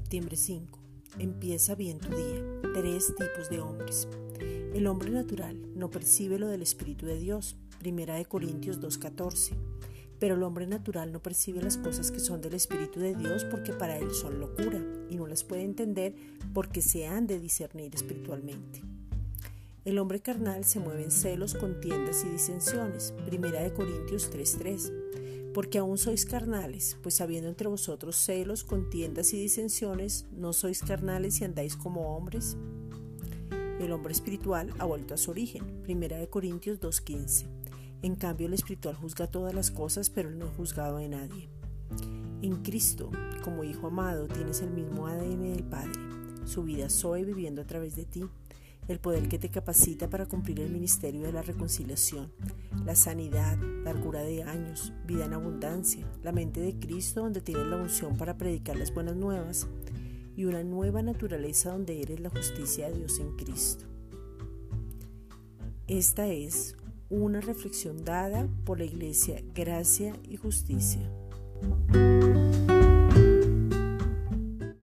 Diciembre 5. Empieza bien tu día. Tres tipos de hombres. El hombre natural no percibe lo del Espíritu de Dios. Primera de Corintios 2.14. Pero el hombre natural no percibe las cosas que son del Espíritu de Dios porque para él son locura y no las puede entender porque se han de discernir espiritualmente. El hombre carnal se mueve en celos, contiendas y disensiones. Primera de Corintios 3.3 porque aún sois carnales, pues habiendo entre vosotros celos, contiendas y disensiones, ¿no sois carnales y andáis como hombres? El hombre espiritual ha vuelto a su origen, 1 Corintios 2.15. En cambio, el espiritual juzga todas las cosas, pero no juzgado a nadie. En Cristo, como Hijo amado, tienes el mismo ADN del Padre. Su vida soy viviendo a través de ti el poder que te capacita para cumplir el ministerio de la reconciliación, la sanidad, largura de años, vida en abundancia, la mente de Cristo donde tienes la unción para predicar las buenas nuevas y una nueva naturaleza donde eres la justicia de Dios en Cristo. Esta es una reflexión dada por la Iglesia Gracia y Justicia.